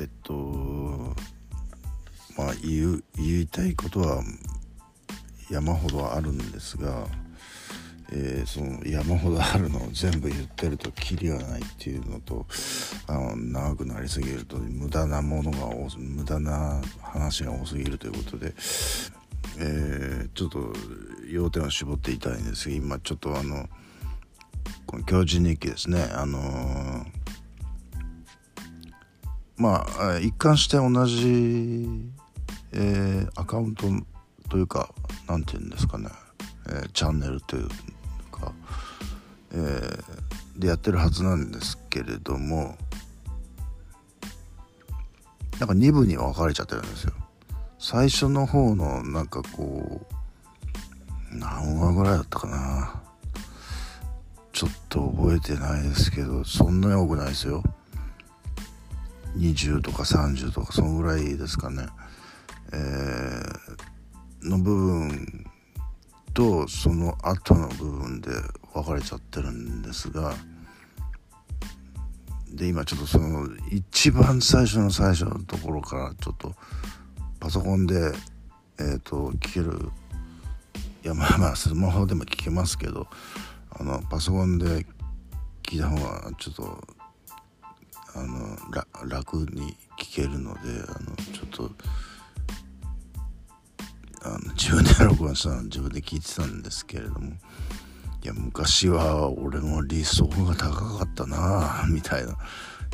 えっとまあ言う言いたいことは山ほどあるんですが、えー、その山ほどあるのを全部言ってるとキリがないっていうのとあの長くなりすぎると無駄なものが無駄な話が多すぎるということで、えー、ちょっと要点を絞っていたいんですが今ちょっとあのこの教授日記ですね。あのー、まあ一貫して同じ、えー、アカウントというか何て言うんですかね、えー、チャンネルというか、えー、でやってるはずなんですけれどもなんか2部に分かれちゃってるんですよ。最初の方のなんかこう何話ぐらいだったかな。ちょっと覚えてないですけどそんなに多くないですよ。20とか30とかそのぐらいですかね。えー、の部分とその後の部分で分かれちゃってるんですがで今ちょっとその一番最初の最初のところからちょっとパソコンでえっ、ー、と聞けるいやまあまあスマホでも聞けますけどあのパソコンで聞いた方がちょっとあの楽に聞けるのであのちょっとあの自分で録音したの自分で聞いてたんですけれどもいや昔は俺の理想が高かったなみたいな、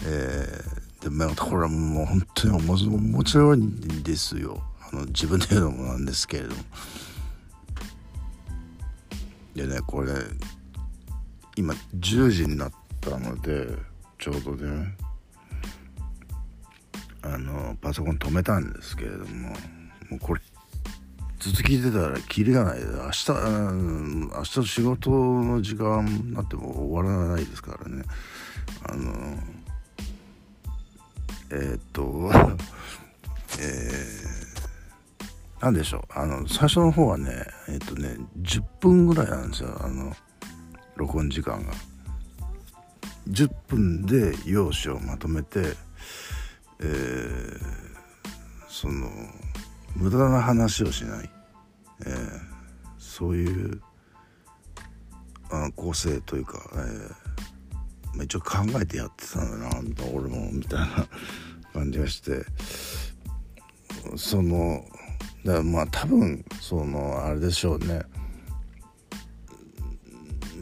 えー、でまあこれはもう本当に面白いんですよ。あの自分で言うのもなんですけれども。でねこれ今10時になったのでちょうどねあのパソコン止めたんですけれどももうこれ続きてたらキリがない。で明日明日仕事の時間になっても終わらないですからね。あのえー、っと えー、なんでしょう。あの最初の方はねえ、っとね10分ぐらいなんですよ。あの録音時間が。10分で用紙をまとめて、えー、その無駄な話をしない、えー、そういうあ構成というか、えーまあ、一応考えてやってたんだな俺もみたいな感じがして。そのだからまあ多分そのあれでしょうね。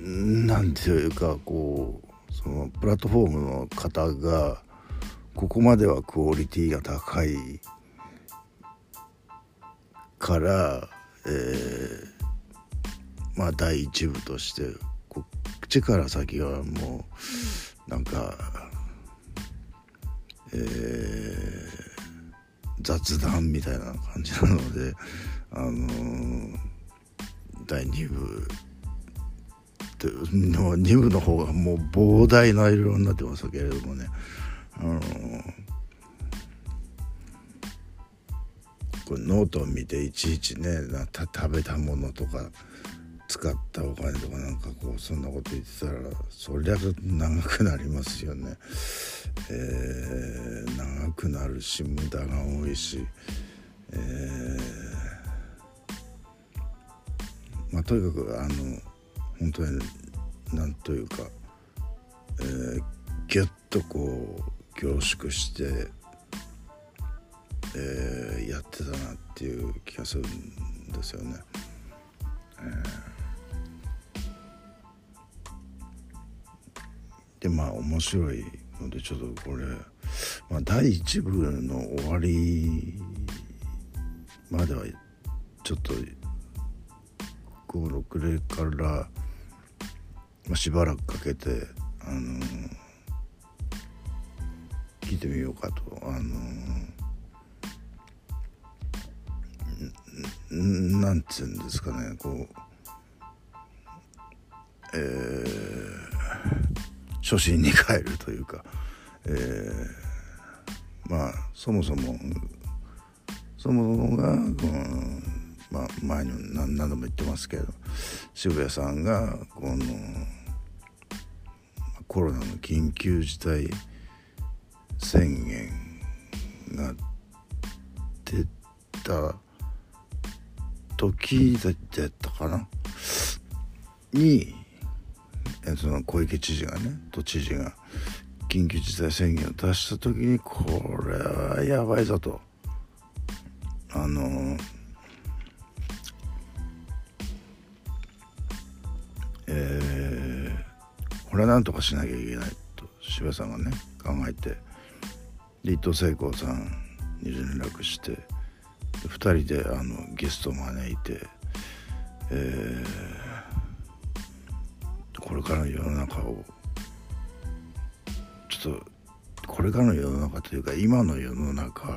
なんていうかこうそのプラットフォームの方がここまではクオリティが高いから、えー、まあ第一部としてこっちから先はもうなんか、えー、雑談みたいな感じなのであのー、第2部って の2部の方がもう膨大な色になってますけれどもね。あのこれノートを見ていちいちねなた食べたものとか使ったお金とかなんかこうそんなこと言ってたらそりゃ長くなりますよね。えー、長くなるし無駄が多いし、えー、まあとにかくあの本当に何というか、えー、ギュッとこう凝縮して、えー、やってたなっていう気がするんですよね。えー、でまあ面白いのでちょっとこれ、まあ、第1部の終わりまではちょっとこのくれからまあ、しばらくかけて、あのー、聞いてみようかと。あのー、なんて言うんですかねこうえー、初心に帰るというか、えー、まあそもそもそもそもがこのまあ、前に何度も言ってますけど渋谷さんがこのコロナの緊急事態宣言が出た時だったかな？にその小池知事がね都知事が緊急事態宣言を出した時にこれはやばいぞと。あのえー、これはなんとかしなきゃいけないと渋谷さんがね考えて伊藤聖子さんに連絡して2人であのゲストを招いて、えー、これからの世の中をちょっとこれからの世の中というか今の世の中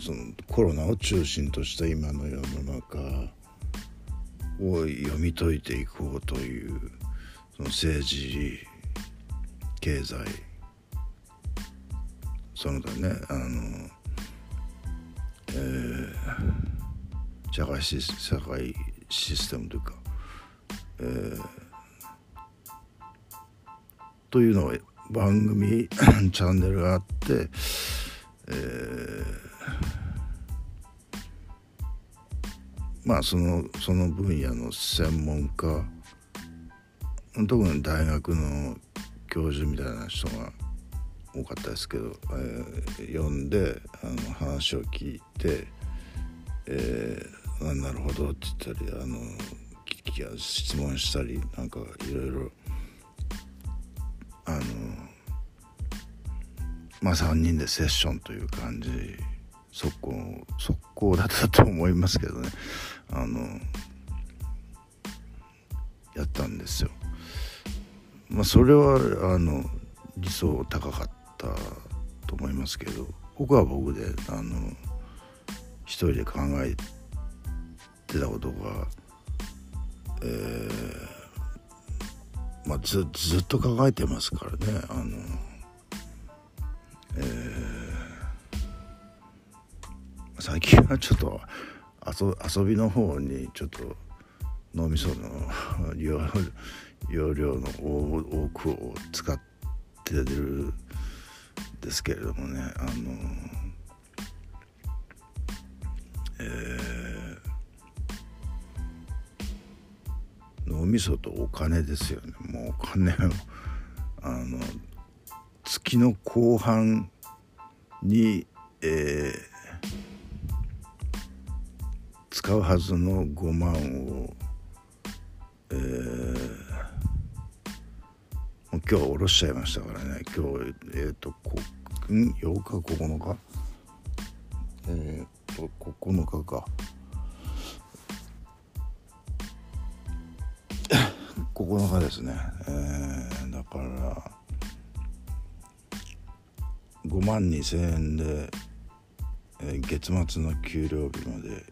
そのコロナを中心とした今の世の中を読み解いていこうというその政治経済その他ねあの、えー、社会シ社会システムというか、えー、というのを番組 チャンネルがあって、えー、まあそのその分野の専門家特に大学の教授みたいな人が多かったですけど、えー、読んであの話を聞いて、えー、なるほどって言ったりあの質問したりなんかいろいろあのまあ3人でセッションという感じ速攻速攻だったと思いますけどねあのやったんですよ。まあそれはあの理想高かったと思いますけど僕は僕であの一人で考えてたことが、えーまあ、ずずっと考えてますからねあの、えー、最近はちょっと遊びの方にちょっと脳みその容量の多くを使ってるですけれどもねあのえー、脳みそとお金ですよね。もうお金をあの月の後半に、えー、使うはずの5万を、今日下ろしちゃいましたからね。今日えっ、ー、とこん8日9日？えっ、ー、と9日か。9日ですね、えー、だから5万2千円で、えー、月末の給料日まで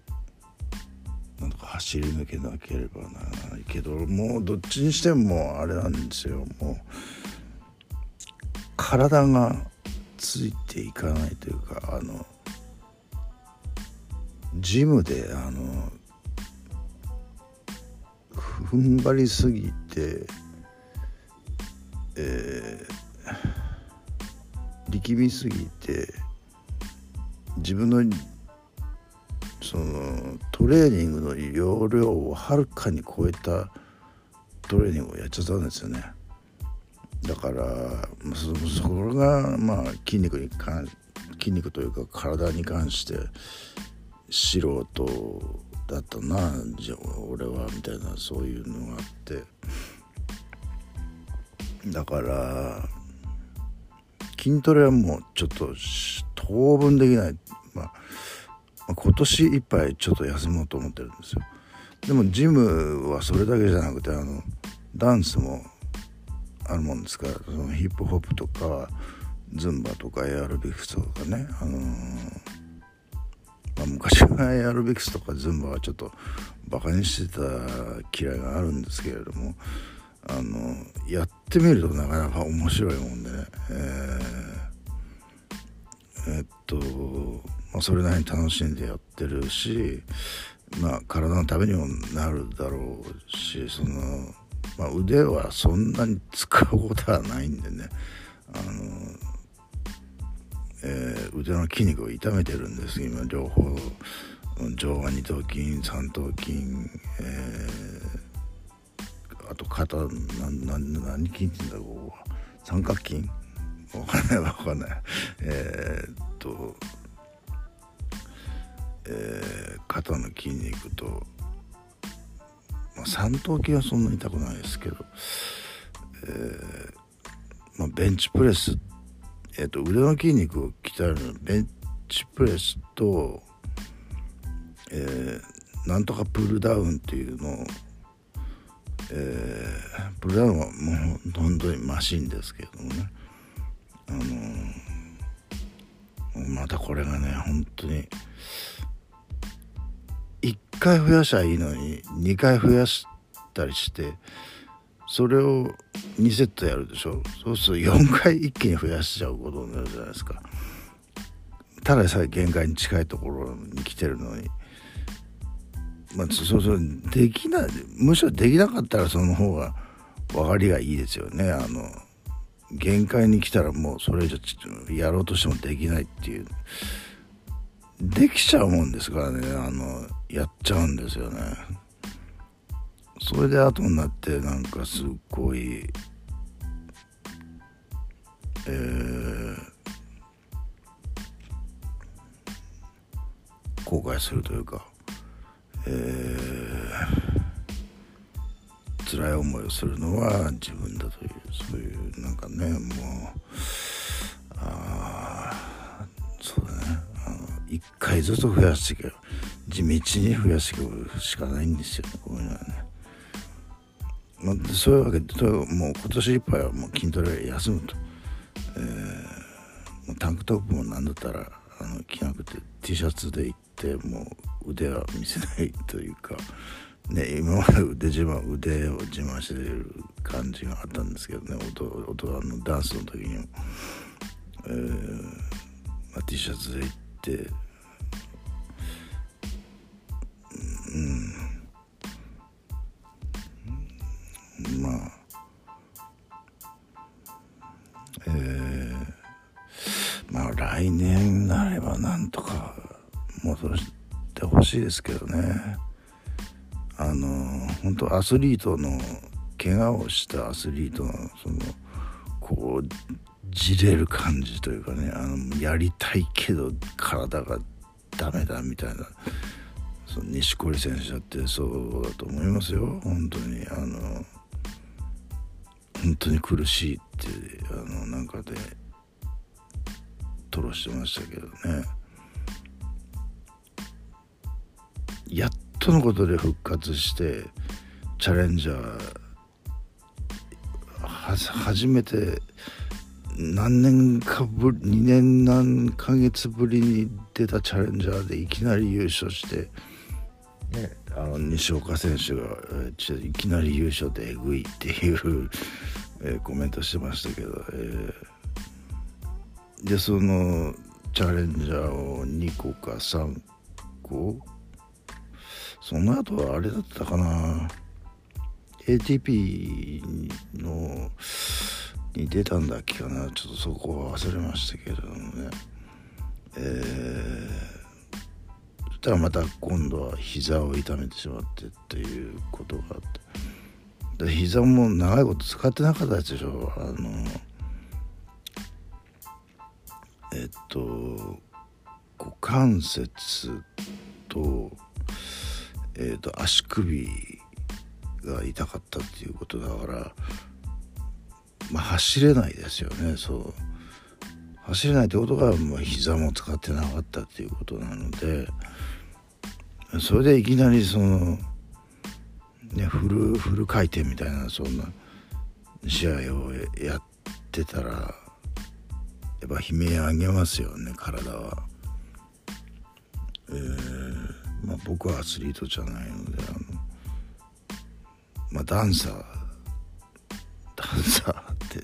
走り抜けなければならないけどもうどっちにしてもあれなんですよ。もう体がついていかないというかあのジムであの踏ん張りすぎてえー、力みすぎて自分のそのトレーニングの容量をはるかに超えたトレーニングをやっちゃったんですよね。だからそそれがまあ筋肉に関筋肉というか体に関して素人だったなじゃ俺はみたいなそういうのがあって。だから筋トレはもうちょっと当分できない。まあ今年いっぱいちょっと休もうと思ってるんですよ。でもジムはそれだけじゃなくてあのダンスもあるもんですからそのヒップホップとかズンバとかエアロビクスとかね、あのー、まあ、昔はエアロビクスとかズンバはちょっとバカにしてた嫌いがあるんですけれどもあのやってみるとなかなか面白いもんでね、えー、え、っと、それなりに楽しんでやってるし、まあ、体のためにもなるだろうしその、まあ、腕はそんなに使うことはないんでね。あの、えー、腕の筋肉を痛めてるんです。今両方上腕二頭筋三頭筋、えー、あと肩なな何筋って言うんだこう。三角筋。わかんないわかんない。えー、っとえー、肩の筋肉と、まあ、三頭筋はそんなに痛くないですけど、えーまあ、ベンチプレス、えーと、腕の筋肉を鍛えるのベンチプレスと、えー、なんとかプルダウンっていうのを、えー、プルダウンはもう本当にマシンですけどもね。あのー、またこれがね本当に1回増やしゃいいのに2回増やしたりしてそれを2セットやるでしょ。そうすると4回一気に増やしちゃうことになるじゃないですか。たださえ限界に近いところに来てるのに。まあそうそうできないむしろできなかったらその方が分かりがいいですよね。あの限界に来たらもうそれ以上やろうとしてもできないっていう。できちゃうもんですからね。あのやっちゃうんですよね。それで後になってなんかすっごいえー、後悔するというかえー、辛い思いをするのは自分だというそういうなんかねもうああそうだね。あの1回ずつ増やしていけ地道に増やしていくしかないんですよこういうのはね。まあ、そういうわけでもう今年いっぱいはもう筋トレ休むと、えー、タンクトップもなんだったらあの着なくて T シャツで行ってもう腕は見せないというか、ね、今まで腕自慢腕を自慢してる感じがあったんですけどね音音あのダンスの時にも、えーまあ、T シャツで行ってうん。まあ。えー、まあ来年になればなんとか戻してほしいですけどね。あの本当アスリートの怪我をしたアスリートのそのこうじれる感じというかねあのやりたいけど体がダメだみたいなそ錦織選手だってそうだと思いますよ。本当にあの本当に苦しいってあのなんかで吐露してましたけどね。やっとのことで復活してチャレンジャー初めて何年かぶり2年何ヶ月ぶりに出たチャレンジャーでいきなり優勝して、ね、あの西岡選手がいきなり優勝でえぐいっていうえー、コメントしてましたけど、えー、でそのチャレンジャーを2個か3個？その後はあれだったかな？ATP のに出たんだっけかな？ちょっとそこは忘れましたけどもね。えー、したらまた今度は膝を痛めてしまってっていうことがあって。で膝も長いこと使ってなかったでしょあのえっと股関節とえっと足首が痛かったっていうことだからまあ、走れないですよねそう。走れないってことが、まあ、膝も使ってなかったっていうことなのでそれでいきなりそのねフルフル回転みたいなそんな試合をやってたらやっぱ悲鳴上げますよね体は。えー、まあ僕はアスリートじゃないのであのまあダンサーダンサーって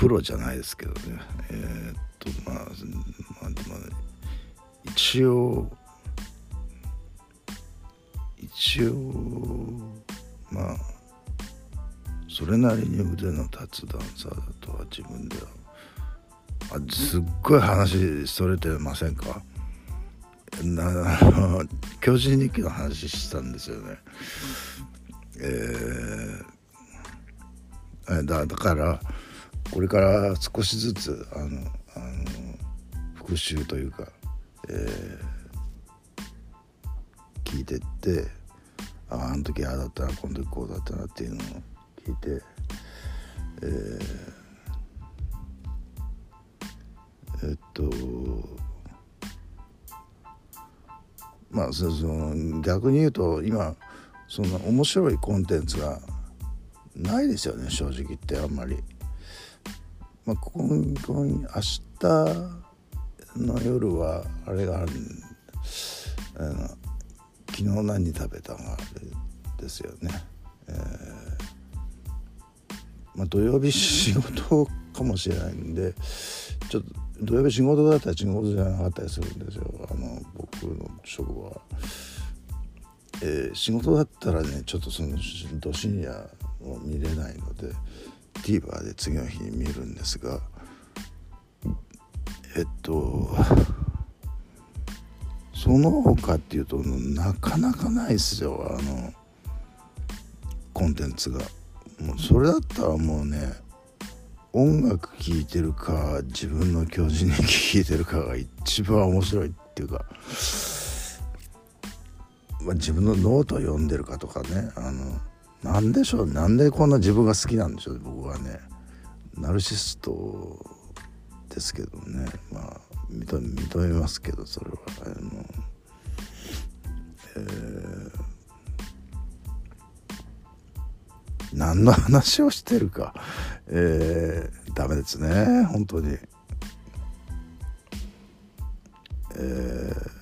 プロじゃないですけどねえー、っとまあまあでも一応一応まあそれなりに腕の立つダンサーだとは自分ではあすっごい話それてませんか？なあの 巨人日記の話したんですよね。えー、だだからこれから少しずつあのあの復習というか、えー、聞いてってああの時ああだったなこの時こうだったなっていうのを聞いて、えー、えっとまあその逆に言うと今そんな面白いコンテンツがないですよね正直言ってあんまり。まあ、今今明日の夜はあれがあるあの昨日何食べたがあるですよね。えーまあ、土曜日仕事かもしれないんでちょっと土曜日仕事だったら仕事じゃなかったりするんですよあの僕の職場は。えー、仕事だったらねちょっとそのど深夜を見れないので TVer で次の日に見るんですがえっとその他っていうとなかなかないですよ。あのコンテンツが。もうそれだったらもうね音楽聴いてるか自分の巨人に聴いてるかが一番面白いっていうかまあ、自分のノート読んでるかとかねあのなんでしょうなんでこんな自分が好きなんでしょう僕はね。ナルシストですけどね。まあ認め認めますけどそれは。あの、えー、何の話をしてるか、えー、ダメですね本当に。えー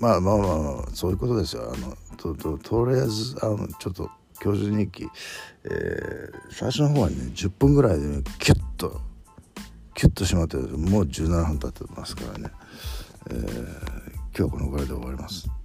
まあまあまあ、まあ、そういうことですよ。あのとととりあえずあのちょっと教授日記、えー、最初の方はね10分ぐらいで、ね、キュッとキュッとしまってもう17分経ってますからね、えー、今日はこのぐらいで終わります。